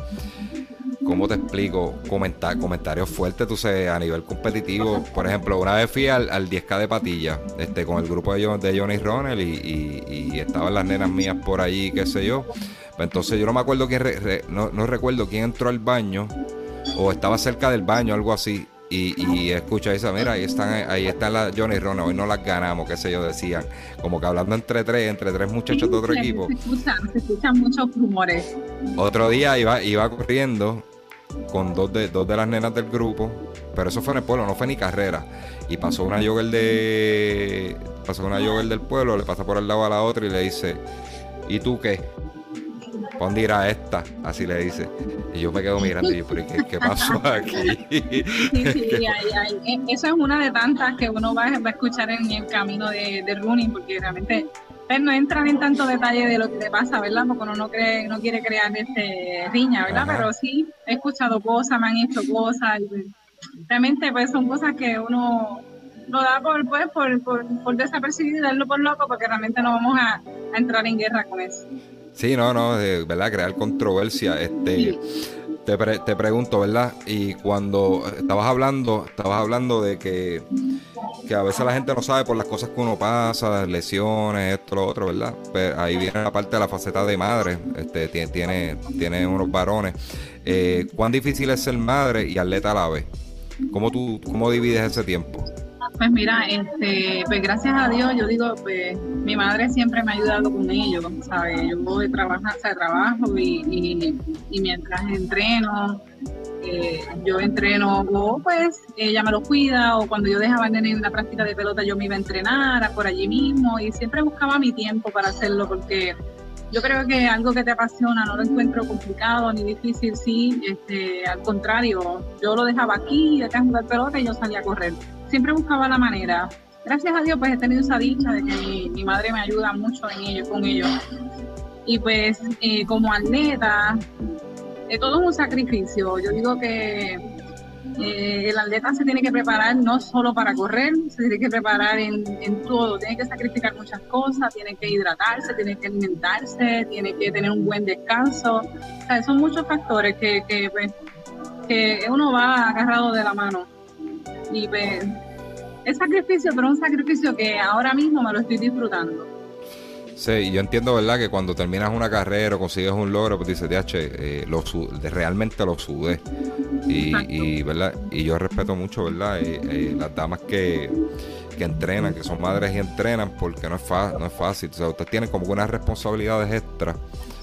¿cómo te explico? Comenta- comentarios fuertes, tú sé, a nivel competitivo. Por ejemplo, una vez fui al, al 10K de Patilla, este, con el grupo de, de Johnny Ronald y, y- y estaban las nenas mías por allí, qué sé yo. Entonces yo no me acuerdo quién, no, no recuerdo quién entró al baño o estaba cerca del baño, algo así. Y, y escucha esa, mira, ahí están, ahí están las Johnny Ronald, hoy no las ganamos, qué sé yo, decían. Como que hablando entre tres, entre tres muchachos de otro equipo. Se escuchan, se escuchan muchos rumores. Otro día iba, iba corriendo con dos de, dos de las nenas del grupo, pero eso fue en el pueblo, no fue ni carrera. Y pasó una jogger de. Pasó una jogger del pueblo, le pasa por el lado a la otra y le dice, ¿y tú qué? ¿Dónde irá esta? Así le dice. Y yo me quedo mirando y yo, ¿pero qué, qué pasó aquí? Sí, sí, ay, ay. E- Eso es una de tantas que uno va, va a escuchar en el camino de, de running, porque realmente pues, no entran en tanto detalle de lo que te pasa, ¿verdad? Porque uno no, cree, no quiere crear este riña, ¿verdad? Ajá. Pero sí, he escuchado cosas, me han hecho cosas. y, pues, realmente, pues son cosas que uno lo da por, pues, por, por, por desapercibido y darlo por loco, porque realmente no vamos a, a entrar en guerra con eso. Sí, no, no, de verdad, crear controversia. Este, te, pre- te pregunto, ¿verdad? Y cuando estabas hablando, estabas hablando de que, que a veces la gente no sabe por las cosas que uno pasa, las lesiones, esto, lo otro, ¿verdad? Pero ahí viene la parte de la faceta de madre, este, tiene, tiene, tiene unos varones. Eh, ¿Cuán difícil es ser madre y atleta a la vez? ¿Cómo tú, cómo divides ese tiempo? Pues mira, este, pues gracias a Dios, yo digo, pues mi madre siempre me ha ayudado con ello, ¿sabes? Yo voy a trabajar, o sea, trabajo y, y, mientras entreno, eh, yo entreno, o pues ella me lo cuida, o cuando yo dejaba de en la práctica de pelota, yo me iba a entrenar por allí mismo y siempre buscaba mi tiempo para hacerlo porque yo creo que algo que te apasiona no lo encuentro complicado ni difícil, sí, este, al contrario, yo lo dejaba aquí, acá a jugar pelota y yo salía a correr. Siempre buscaba la manera. Gracias a Dios, pues he tenido esa dicha de que mi, mi madre me ayuda mucho en ello, con ello. Y pues eh, como atleta, es todo un sacrificio. Yo digo que eh, el atleta se tiene que preparar no solo para correr, se tiene que preparar en, todo, tiene que sacrificar muchas cosas, tiene que hidratarse, tiene que alimentarse, tiene que tener un buen descanso. O sea, son muchos factores que, que, pues, que uno va agarrado de la mano. Y pues, es sacrificio, pero un sacrificio que ahora mismo me lo estoy disfrutando. Sí, yo entiendo, ¿verdad? Que cuando terminas una carrera o consigues un logro, pues dices, DH, eh, lo realmente lo sudé. Y, ¿verdad? Y yo respeto mucho, ¿verdad? Eh, eh, las damas que, que entrenan, que son madres y entrenan, porque no es, fa- no es fácil. O sea, ustedes tienen como unas responsabilidades extras,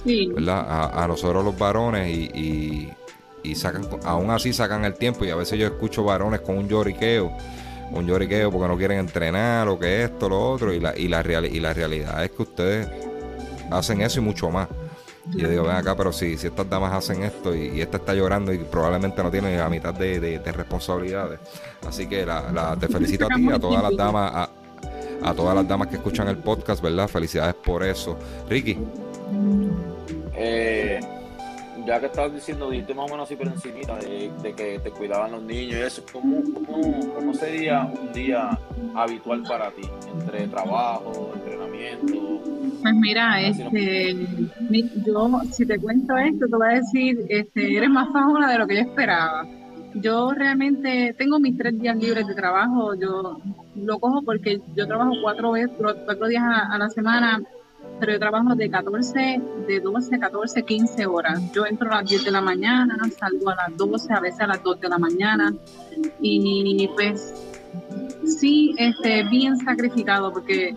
Sí, ¿verdad? A, a nosotros los varones y, y, y sacan, aún así sacan el tiempo. Y a veces yo escucho varones con un lloriqueo un lloriqueo porque no quieren entrenar o que esto, lo otro, y la, y la, real, y la realidad es que ustedes hacen eso y mucho más. Y yo digo, ven acá, pero si, si estas damas hacen esto y, esta está llorando y probablemente no tiene la mitad de, de- de responsabilidades. Así que la- te felicito a ti, a todas las damas, a, a todas las damas que escuchan el podcast, ¿verdad? Felicidades por eso. Ricky, Eh, ya que estabas diciendo, dijiste más o menos así por encimita de, de que te cuidaban los niños y eso, ¿cómo, cómo, cómo sería un día habitual para ti? Entre trabajo, entrenamiento. Pues mira, este, yo si te cuento esto, te voy a decir, este, eres más fajona de lo que yo esperaba. Yo realmente tengo mis tres días libres de trabajo, yo lo cojo porque yo trabajo cuatro veces, cuatro días a, a la semana, pero yo trabajo de 14, de 12, 14, 15 horas. Yo entro a las 10 de la mañana, salgo a las 12, a veces a las 2 de la mañana, y pues sí, este, bien sacrificado porque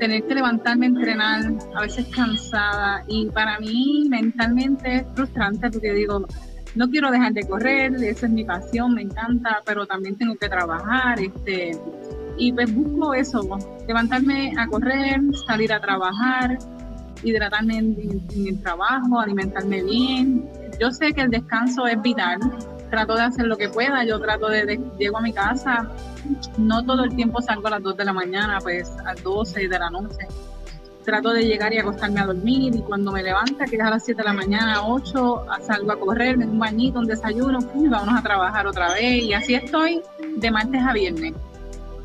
tener que levantarme entrenar, a veces cansada y para mí mentalmente es frustrante porque digo, no quiero dejar de correr, esa es mi pasión, me encanta, pero también tengo que trabajar, este, y pues busco eso, levantarme a correr, salir a trabajar, hidratarme en, el trabajo, alimentarme bien. Yo sé que el descanso es vital, trato de hacer lo que pueda, yo trato de, de- llego a mi casa, no todo el tiempo salgo a las 2 de la mañana, pues a las 12 de la noche. Trato de llegar y acostarme a dormir y cuando me levanta, que es a las 7 de la mañana, 8, a- salgo a correr, me un bañito, un desayuno, pum, vámonos a trabajar otra vez y así estoy de martes a viernes.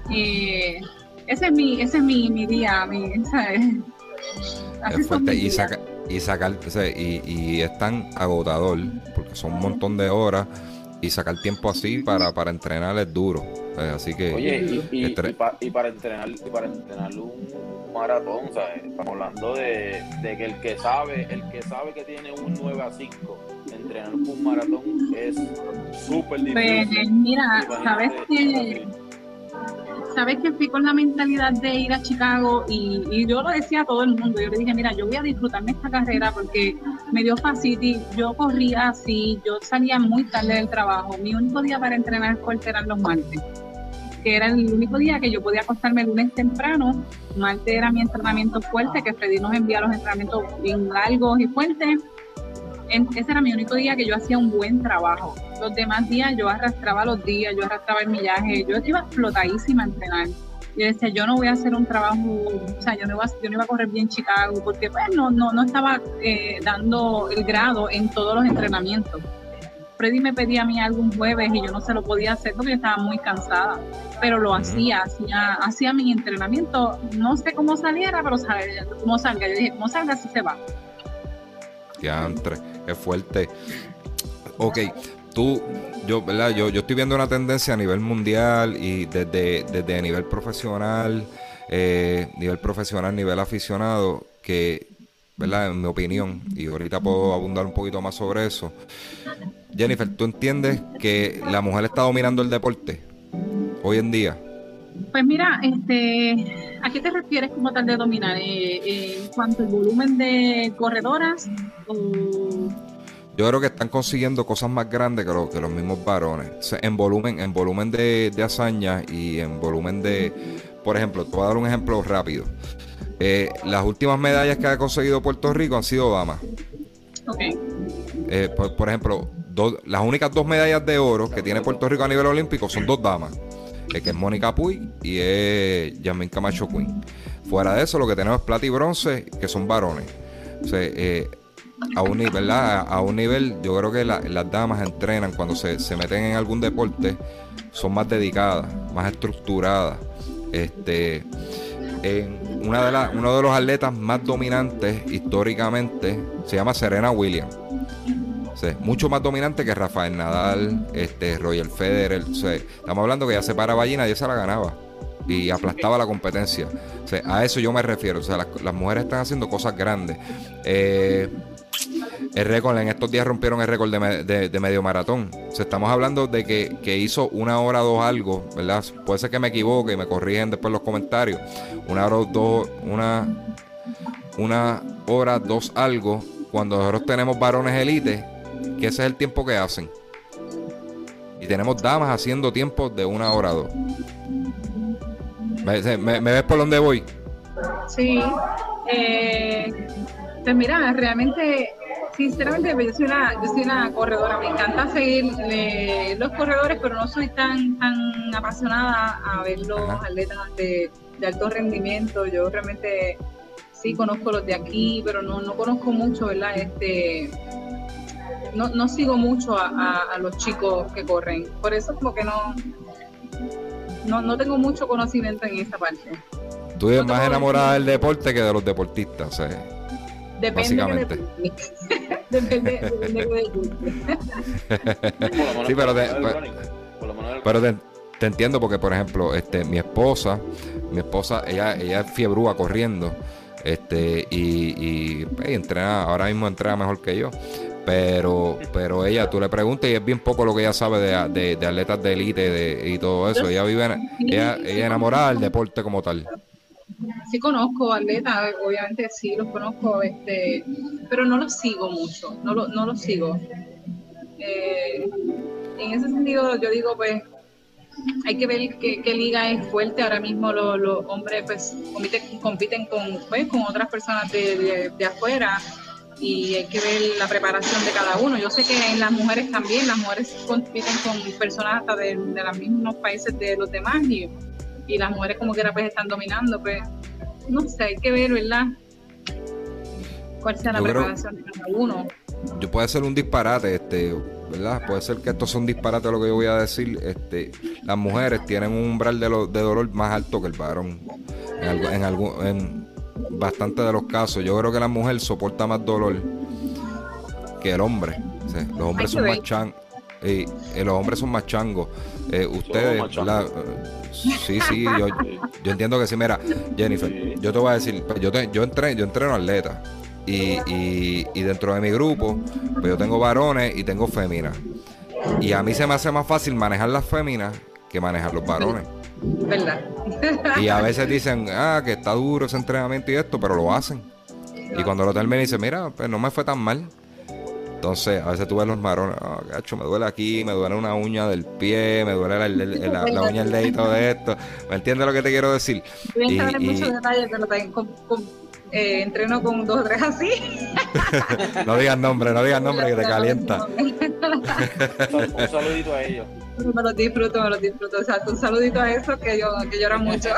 Eh, ese es mi, ese es mi, mi día, mi, ¿sabes? Así es fuerte y, saca, y sacar, o sea, y, y es tan agotador, porque son un montón de horas, y sacar tiempo así para, para entrenar es duro. eh, así que Oye, y, y, Estre- y pa- y para entrenar y para entrenar un maratón, ¿sabes? Estamos hablando de, de que el que sabe, el que sabe que tiene un 9 a 5, entrenar un maratón es súper Pues difícil. mira, Imagínate, sabes que sabes que fui con la mentalidad de ir a Chicago y, yo lo decía a todo el mundo. Yo le dije, mira, yo voy a disfrutarme esta carrera porque me dio facility. Yo corría así, yo salía muy tarde del trabajo. Mi único día para entrenar corte eran los martes, que era el único día que yo podía acostarme el lunes temprano. Martes era mi entrenamiento fuerte, que Freddy nos envía los entrenamientos bien largos y fuertes. Ese era mi único día que yo hacía un buen trabajo los demás días yo arrastraba los días, yo arrastraba el millaje, yo iba explotadísima a entrenar. Y decía, yo no voy a hacer un trabajo, o sea, yo no iba, yo no iba a correr bien Chicago, porque pues no, no, no estaba eh, dando el grado en todos los entrenamientos. Freddy me pedía a mí algún jueves y yo no se lo podía hacer porque yo estaba muy cansada, pero lo hacía, hacía, hacía mi entrenamiento, no sé cómo saliera, pero cómo salga, yo dije, cómo salga así se va. Ya, entre, es fuerte. Ok, tú, yo, ¿verdad? Yo, yo estoy viendo una tendencia a nivel mundial y desde, desde nivel profesional, eh, nivel profesional, nivel aficionado, que, ¿verdad? En mi opinión, y ahorita puedo abundar un poquito más sobre eso. Jennifer, ¿tú entiendes que la mujer está dominando el deporte hoy en día? Pues mira, este, ¿a qué te refieres como tal de dominar? Eh, eh, ¿En cuanto al volumen de corredoras? O yo creo que están consiguiendo cosas más grandes que, que los mismos varones. en volumen, en volumen de, de hazañas y en volumen de. Por ejemplo, te voy a dar un ejemplo rápido. Eh, las últimas medallas que ha conseguido Puerto Rico han sido damas. Okay. Eh, por, ejemplo, las únicas dos medallas de oro que tiene Puerto Rico a nivel olímpico son dos damas. Que es Mónica Puy y es Yasmin Camacho Queen. Fuera de eso, lo que tenemos es plata y bronce, que son varones. O sea, eh, a un nivel, A un nivel, yo creo que las damas entrenan cuando se, meten en algún deporte, son más dedicadas, más estructuradas. Este, en una de uno de los atletas más dominantes históricamente se llama Serena Williams. Mucho más dominante que Rafael Nadal, este, Roger Federer. estamos hablando que ya se para y nadie se la ganaba y aplastaba la competencia. a eso yo me refiero. O sea, las, mujeres están haciendo cosas grandes. Eh, el récord, en estos días rompieron el récord de, medio maratón. O estamos hablando de que, hizo una hora dos algo, ¿verdad? Puede ser que me equivoque y me corrigen después los comentarios. Una hora dos, una, una hora dos algo, cuando nosotros tenemos varones elite, que ese es el tiempo que hacen. Y tenemos damas haciendo tiempos de una hora dos. ¿Me, ves por dónde voy? Sí. Eh, pues mira, realmente, sinceramente, pues yo soy una, yo soy una corredora. Me encanta seguir eh, los corredores, pero no soy tan, tan apasionada a ver los atletas de, alto rendimiento. Yo realmente sí conozco los de aquí, pero no, no conozco mucho, ¿verdad? Este, no, no sigo mucho a, a, los chicos que corren. Por eso como que no, no, no tengo mucho conocimiento en esa parte. Tú eres más enamorada del deporte que de los deportistas, o sea. Depende Depende, sí, pero, te, pero te, entiendo porque, por ejemplo, este, mi esposa, mi esposa, ella, ella es fiebrúa corriendo, este, y, y, entrena, ahora mismo entrena mejor que yo. Pero, pero ella, tú le preguntas y es bien poco lo que ella sabe de, de, atletas de élite y todo eso. Ella vive, ella, enamorada del deporte como tal sí conozco atletas, obviamente sí los conozco, este, pero no los sigo mucho, no, lo, no los sigo. Eh, en ese sentido, yo digo, pues, hay que ver qué, liga es fuerte. Ahora mismo los, hombres, pues, compiten, compiten con, pues, con otras personas de, afuera y hay que ver la preparación de cada uno. Yo sé que en las mujeres también, las mujeres compiten con personas hasta de, de los mismos países de los demás y y las mujeres como que pues están dominando, pues no sé, hay que ver, ¿verdad? ¿Cuál sea la preparación de cada uno? Yo puede ser un disparate, este, ¿verdad? Puede ser que esto sea un disparate lo que yo voy a decir. Este, las mujeres tienen un umbral de, de dolor más alto que el varón. En, en, algún, en bastante de los casos. Yo creo que la mujer soporta más dolor que el hombre. los hombres son más changos. Y, los hombres son más changos. Eh, ustedes, Sí, sí, yo, yo, entiendo que sí. Mira, Jennifer, yo te voy a decir, pues, yo, te, yo, entreno, yo entreno atletas. Y, y, y, dentro de mi grupo, pues yo tengo varones y tengo féminas. Y a mí se me hace más fácil manejar las féminas que manejan los varones. ¿Verdad? Y a veces dicen, ah, que está duro ese entrenamiento y esto, pero lo hacen. Y cuando lo terminan dicen, mira, pues no me fue tan mal. Entonces, a veces tú ves los varones, ah, gacho, me duele aquí, me duele una uña del pie, me duele la, la, la, uña del dedito de esto. ¿Me entiendes lo que te quiero decir? Voy a entrar en muchos detalles, pero también con, con, eh, entreno con dos o tres así. no digas nombre, no digas nombre que te calienta. un saludito a ellos. Me los disfruto, me los disfruto. O sea, un saludito a eso que, yo, que lloran mucho.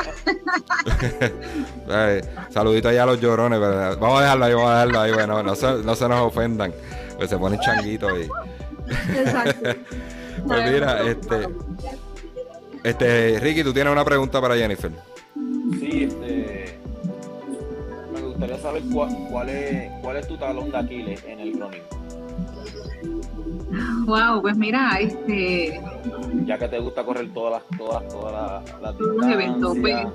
saludito allá a los llorones, pero vamos a dejarlo ahí, vamos a dejarlo ahí. Bueno, no se, no se nos ofendan, pues se ponen changuitos ahí. Exacto. pues mira, este, este, Ricky, tú tienes una pregunta para Jennifer. Sí, este, me gustaría saber cuál, cuál, es, cuál es tu talón de Aquiles en el running. Wow, pues mira, este. Ya que te gusta correr todas las, todas, todas las, todos los eventos, pues.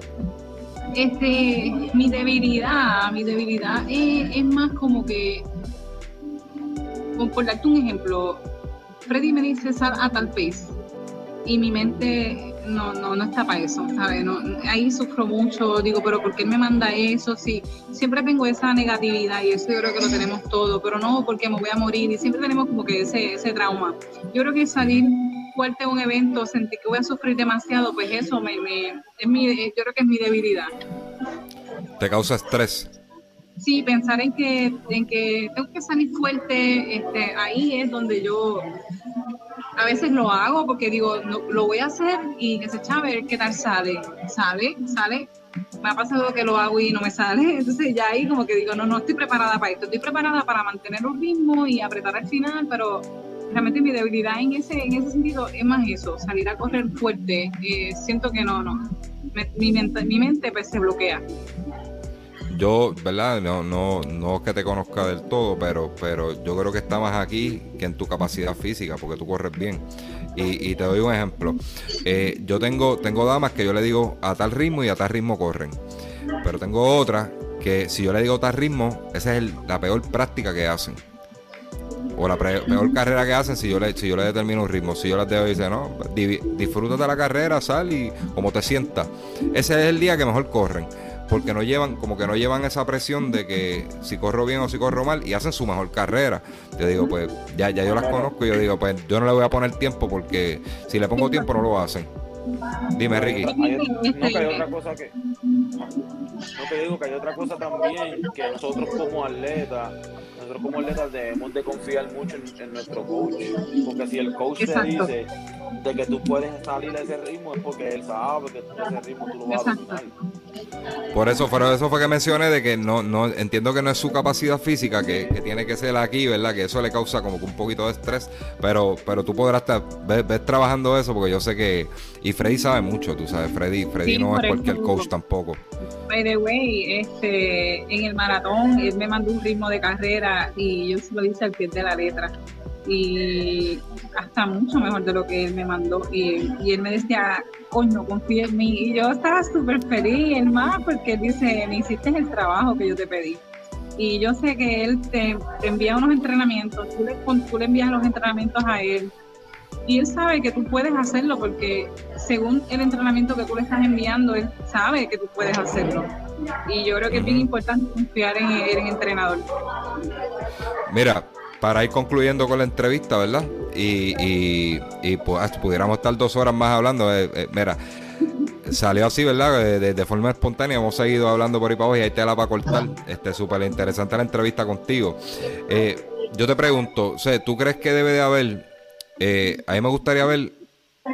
Este, mi debilidad, mi debilidad es, más como que, por darte un ejemplo, Freddy me dice sal a tal pace y mi mente no, no, no está para eso, ¿sabes? Ahí sufro mucho, digo, pero ¿por qué me manda eso? Sí, siempre tengo esa negatividad y eso yo creo que lo tenemos todo, pero no porque me voy a morir y siempre tenemos como que ese, ese trauma. Yo creo que salir fuerte a un evento, sentir que voy a sufrir demasiado, pues eso me, me, es mi, yo creo que es mi debilidad. ¿Te causa estrés? Sí, pensar en que, en que tengo que salir fuerte, este, ahí es donde yo a veces lo hago porque digo, lo voy a hacer y que se echa a ver qué tal sale. Sale, sale. Me ha pasado que lo hago y no me sale. Entonces ya ahí como que digo, no, no estoy preparada para esto. Estoy preparada para mantener un ritmo y apretar al final, pero realmente mi debilidad en ese, en ese sentido es más eso, salir a correr fuerte. Eh, siento que no, no. mi, mente, mi mente pues, se bloquea yo, ¿verdad? No, no, no es que te conozca del todo, pero, pero yo creo que está más aquí que en tu capacidad física, porque tú corres bien. Y, te doy un ejemplo. Eh, yo tengo, tengo damas que yo le digo a tal ritmo y a tal ritmo corren. Pero tengo otras que si yo le digo tal ritmo, esa es la peor práctica que hacen. O la peor carrera que hacen si yo le, si yo le determino un ritmo. Si yo les dejo y dice, no, disfruta de la carrera, sal y como te sientas. Ese es el día que mejor corren porque no llevan, como que no llevan esa presión de que si corro bien o si corro mal y hacen su mejor carrera. Yo digo, pues ya, ya yo las conozco y yo digo, pues yo no le voy a poner tiempo porque si le pongo tiempo no lo hacen. Dime, Ricky. no, que hay otra cosa que. No te digo que hay otra cosa también que nosotros como atletas nosotros como atletas debemos de confiar mucho en, nuestro coach, porque si el coach te dice de que tú puedes salir a ese ritmo es porque él sabe que ese ritmo tú lo vas a dominar. Por eso, pero eso fue que mencioné de que no, no entiendo que no es su capacidad física que, tiene que ser aquí, ¿verdad? Que eso le causa como que un poquito de estrés, pero, pero tú podrás estar, ves, trabajando eso porque yo sé que, y Freddy sabe mucho, tú sabes, Freddy, Freddy no es cualquier coach tampoco. By the way, este, en el maratón él me mandó un ritmo de carrera y yo se lo hice al pie de la letra y hasta mucho mejor de lo que él me mandó. Y, él me decía, coño, confía en mí. Y yo estaba súper feliz, el más, porque él dice, me hiciste el trabajo que yo te pedí. Y yo sé que él te, envía unos entrenamientos, tú le, tú le envías los entrenamientos a él. Y él sabe que tú puedes hacerlo porque según el entrenamiento que tú le estás enviando, él sabe que tú puedes hacerlo. Y yo creo que es bien importante confiar en el entrenador. Mira, para ir concluyendo con la entrevista, ¿verdad? Y, y, y pues, pudiéramos estar dos horas más hablando. Eh, eh, mira, salió así, ¿verdad? Eh, de, forma espontánea, hemos seguido hablando por ahí para abajo y ahí te la para cortar. Este, súper interesante la entrevista contigo. yo te pregunto, ¿tú crees que debe de haber, a mí me gustaría ver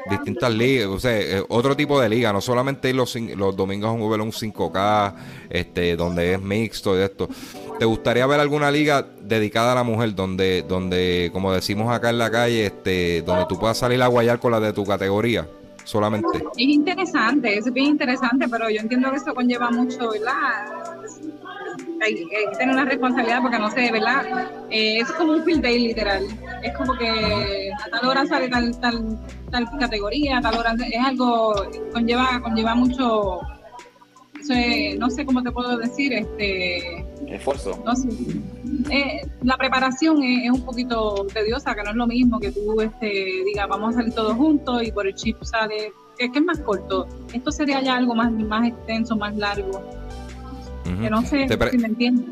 distintas ligas, o sea, otro tipo de liga, no solamente los, los domingos a un un 5K, este, donde es mixto y esto. ¿Te gustaría ver alguna liga dedicada a la mujer donde, donde como decimos acá en la calle, este, donde tú puedas salir a guayar con la de tu categoría? Solamente. Es interesante, es bien interesante, pero yo entiendo que esto conlleva mucho, ¿verdad? Hay, que tener una responsabilidad porque no sé, ¿verdad? Eh, es como un field day literal. Es como que a tal hora sale tal, tal, tal categoría, a tal hora es algo, conlleva, conlleva mucho no sé cómo te puedo decir, este... Esfuerzo. No sé. Eh, la preparación es, un poquito tediosa, que no es lo mismo que tú este, digas, vamos a salir todos juntos y por el chip sale es que es más corto. Esto sería ya algo más, más extenso, más largo. Que no sé si me entiendes.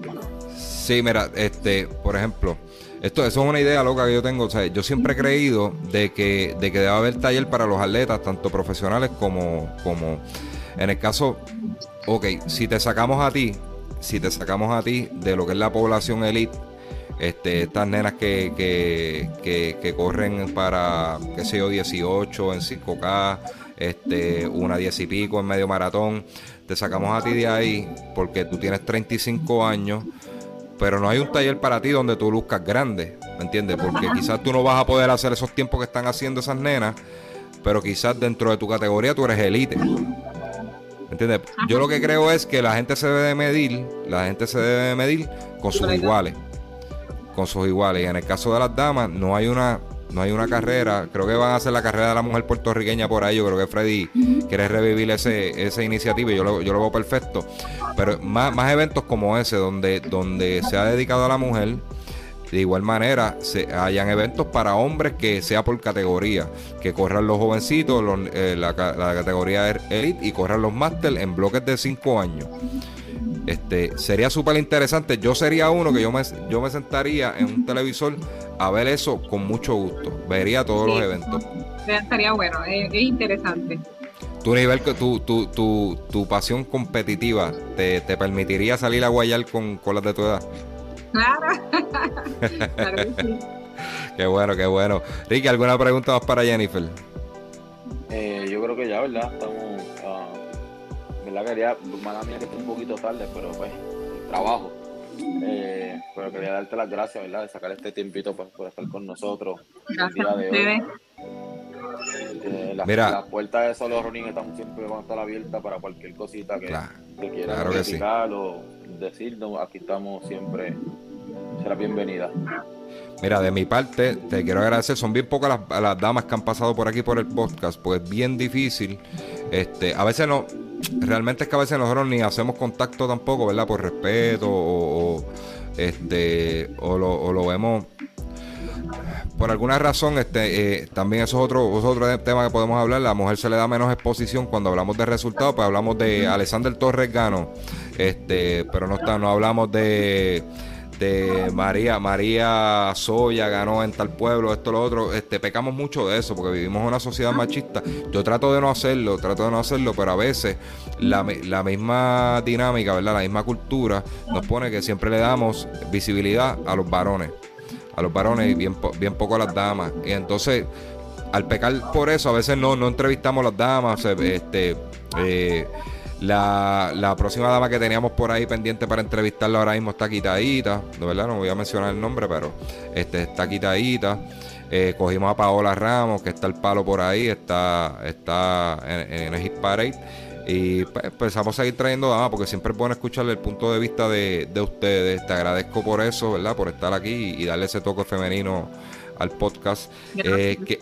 Sí, mira, este, por ejemplo, esto, eso es una idea loca que yo tengo. O sea, yo siempre he creído de que, de que debe haber taller para los atletas, tanto profesionales como, como en el caso, ok, si te sacamos a ti, si te sacamos a ti de lo que es la población elite, este, estas nenas que, que, que, corren para, qué sé yo, 18 en 5K, este, una 10 y pico en medio maratón, te sacamos a ti de ahí porque tú tienes 35 años, pero no hay un taller para ti donde tú luzcas grande, ¿me entiendes? Porque quizás tú no vas a poder hacer esos tiempos que están haciendo esas nenas, pero quizás dentro de tu categoría tú eres elite. ¿Entiendes? Yo lo que creo es que la gente se debe medir, la gente se debe medir con sus iguales. Con sus iguales. Y en el caso de las damas, no hay una, no hay una carrera. Creo que van a hacer la carrera de la mujer puertorriqueña por ahí. Yo creo que Freddy quiere revivir ese, esa iniciativa y yo lo, yo lo veo perfecto. Pero más, más eventos como ese, donde, donde se ha dedicado a la mujer de igual manera, se, hayan eventos para hombres que sea por categoría, que corran los jovencitos, eh, la, categoría er, Elite y corran los Master en bloques de 5 años. Este, sería súper interesante. Yo sería uno que yo me, yo me sentaría en un televisor a ver eso con mucho gusto. Vería todos los eventos. Estaría bueno, es, interesante. Tu nivel, tu, tu, tu, tu pasión competitiva, te, te, permitiría salir a guayar con, con las de tu edad? Claro. claro que sí. Qué bueno, qué bueno. Ricky, ¿alguna pregunta más para Jennifer? Eh, yo creo que ya, ¿verdad? Estamos. Uh, ¿Verdad? Quería. Mala mía que esté un poquito tarde, pero pues. El trabajo. Eh, pero quería darte las gracias, ¿verdad? De sacar este tiempito pues, por estar con nosotros. Gracias el día de hoy. Eh, las, Mira, las puertas de Solo Ronin están siempre van a estar abiertas para cualquier cosita que, claro, que quieran claro o decirnos. Aquí estamos siempre será bienvenida. Mira, de mi parte, te quiero agradecer. Son bien pocas las, damas que han pasado por aquí por el podcast, pues es bien difícil. Este, a veces no, realmente es que a veces nosotros ni hacemos contacto tampoco, ¿verdad? Por respeto o, este, o lo, vemos por alguna razón, este, eh, también eso es otro, otro tema que podemos hablar. La mujer se le da menos exposición cuando hablamos de resultados, pues hablamos de Alexander Torres Gano, este, pero no está, no hablamos de María, María Soya ganó en tal pueblo, esto, lo otro, este, pecamos mucho de eso, porque vivimos en una sociedad machista. Yo trato de no hacerlo, trato de no hacerlo, pero a veces la, la misma dinámica, ¿verdad? La misma cultura nos pone que siempre le damos visibilidad a los varones, a los varones y bien, bien poco a las damas. Y entonces, al pecar por eso, a veces no, no entrevistamos a las damas, este, eh, la, la, próxima dama que teníamos por ahí pendiente para entrevistarla ahora mismo está quitadita. De verdad, no voy a mencionar el nombre, pero este está quitadita. Eh, cogimos a Paola Ramos, que está el palo por ahí, está, está en, el Hit Parade. Y pues, empezamos a seguir trayendo damas, porque siempre es bueno escucharle el punto de vista de, ustedes. Te agradezco por eso, ¿verdad? Por estar aquí y, darle ese toque femenino al podcast. Eh, que,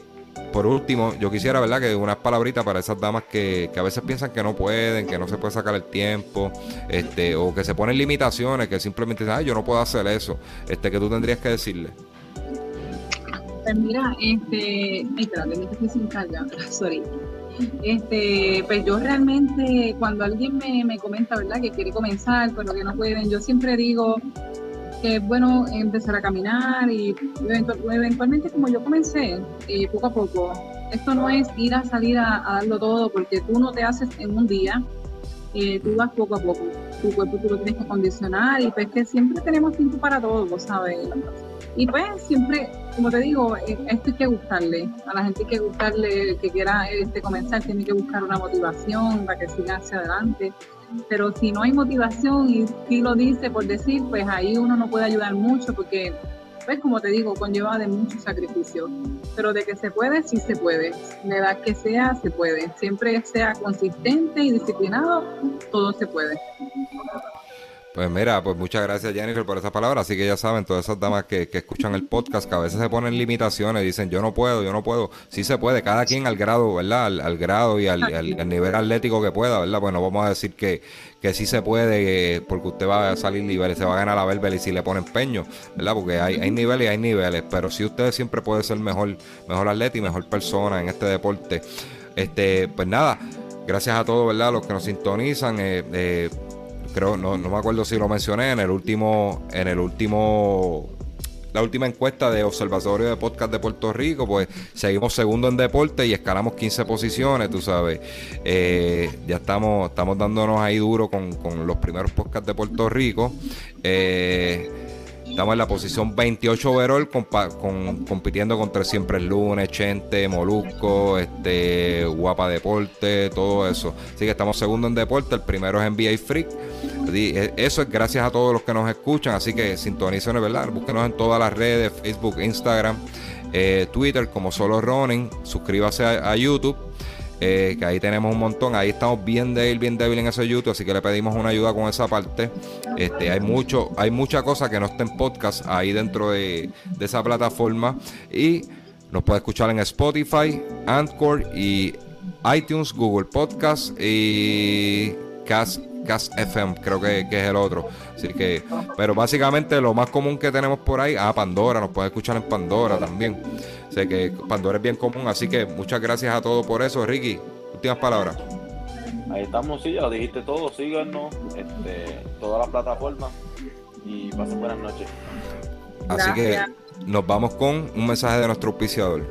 por último, yo quisiera, ¿verdad?, que unas palabritas para esas damas que, a veces piensan que no pueden, que no se puede sacar el tiempo, este, o que se ponen limitaciones, que simplemente dicen, ay, yo no puedo hacer eso, este, que tú tendrías que decirle. Pues mira, este, espérate, me estoy sin carga, sorry. Este, pues yo realmente, cuando alguien me, me comenta, ¿verdad?, que quiere comenzar, pero que no pueden, yo siempre digo, que es bueno empezar a caminar y eventualmente como yo comencé, eh, poco a poco. Esto no es ir a salir a, darlo todo porque tú no te haces en un día, eh, tú vas poco a poco. Tu cuerpo tú lo tienes que condicionar y pues que siempre tenemos tiempo para todo, ¿sabes? Y pues siempre, como te digo, eh, esto hay que gustarle. A la gente hay que gustarle, que quiera este, comenzar, tiene que buscar una motivación para que siga hacia adelante pero si no hay motivación y si lo dice por decir, pues ahí uno no puede ayudar mucho porque, pues como te digo, conlleva de mucho sacrificio, pero de que se puede, sí se puede, la edad que sea, se puede, siempre sea consistente y disciplinado, todo se puede. Pues mira, pues muchas gracias Jennifer por esas palabras. Así que ya saben, todas esas damas que, que, escuchan el podcast, que a veces se ponen limitaciones, dicen yo no puedo, yo no puedo. Sí se puede, cada quien al grado, ¿verdad? Al, grado y al, nivel atlético que pueda, ¿verdad? Pues no vamos a decir que, que sí se puede, eh, porque usted va a salir libre, se va a ganar la verbal y si le pone empeño, ¿verdad? Porque hay, hay niveles y hay niveles, pero si usted siempre puede ser mejor, mejor atleta y mejor persona en este deporte. Este, pues nada, gracias a todos, ¿verdad? Los que nos sintonizan. Eh, eh, creo, no, no me acuerdo si lo mencioné en el último, en el último la última encuesta de Observatorio de Podcast de Puerto Rico, pues seguimos segundo en deporte y escalamos 15 posiciones, tú sabes. Eh, ya estamos, estamos dándonos ahí duro con, los primeros podcasts de Puerto Rico. Eh, estamos en la posición 28 overall con, compitiendo contra Siempre el Lunes, Chente, Molusco, este, Guapa Deporte, todo eso. Así que estamos segundo en deporte, el primero es NBA Freak. Eh, eso es gracias a todos los que nos escuchan, así que sintonicen, ¿verdad? Búsquenos en todas las redes, Facebook, Instagram, eh, Twitter, como solo Running. Suscríbase a, YouTube. Eh, que ahí tenemos un montón. Ahí estamos bien débil, bien débil en ese YouTube, así que le pedimos una ayuda con esa parte. Este, hay mucho, hay mucha cosa que no está en podcast ahí dentro de, esa plataforma y nos puede escuchar en Spotify, Anchor y iTunes, Google Podcast y Cast Gas FM, creo que, es el otro. Así que, pero básicamente lo más común que tenemos por ahí, ah, Pandora, nos puede escuchar en Pandora también. Sé que Pandora es bien común, así que muchas gracias a todos por eso. Ricky, últimas palabras. Ahí estamos, sí, ya lo dijiste todo, síganos, este, todas las plataformas y pasen buenas noches. Así que nos vamos con un mensaje de nuestro auspiciador.